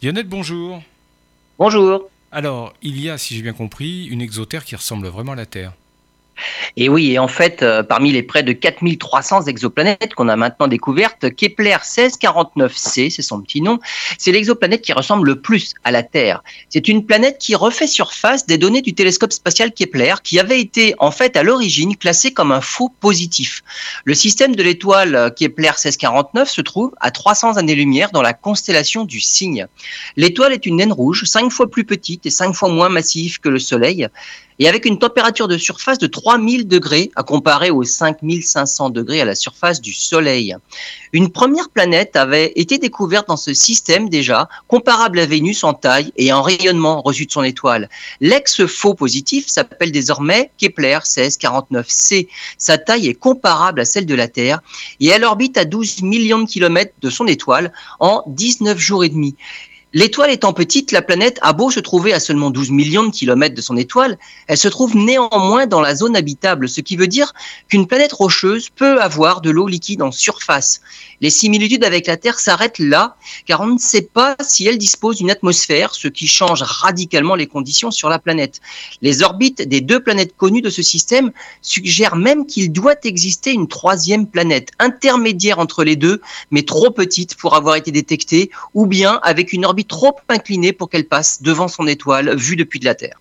Lionel, bonjour. Bonjour. Alors, il y a, si j'ai bien compris, une exotère qui ressemble vraiment à la Terre. Et oui, et en fait, euh, parmi les près de 4300 exoplanètes qu'on a maintenant découvertes, Kepler 1649c, c'est son petit nom, c'est l'exoplanète qui ressemble le plus à la Terre. C'est une planète qui refait surface des données du télescope spatial Kepler, qui avait été en fait à l'origine classé comme un faux positif. Le système de l'étoile Kepler 1649 se trouve à 300 années-lumière dans la constellation du Cygne. L'étoile est une naine rouge, cinq fois plus petite et cinq fois moins massive que le Soleil et avec une température de surface de 3000 degrés à comparer aux 5500 degrés à la surface du Soleil. Une première planète avait été découverte dans ce système déjà, comparable à Vénus en taille et en rayonnement reçu de son étoile. L'ex-faux positif s'appelle désormais Kepler 1649c. Sa taille est comparable à celle de la Terre et elle orbite à 12 millions de kilomètres de son étoile en 19 jours et demi. L'étoile étant petite, la planète a beau se trouver à seulement 12 millions de kilomètres de son étoile, elle se trouve néanmoins dans la zone habitable, ce qui veut dire qu'une planète rocheuse peut avoir de l'eau liquide en surface. Les similitudes avec la Terre s'arrêtent là, car on ne sait pas si elle dispose d'une atmosphère, ce qui change radicalement les conditions sur la planète. Les orbites des deux planètes connues de ce système suggèrent même qu'il doit exister une troisième planète, intermédiaire entre les deux, mais trop petite pour avoir été détectée, ou bien avec une trop inclinée pour qu'elle passe devant son étoile vue depuis de la Terre.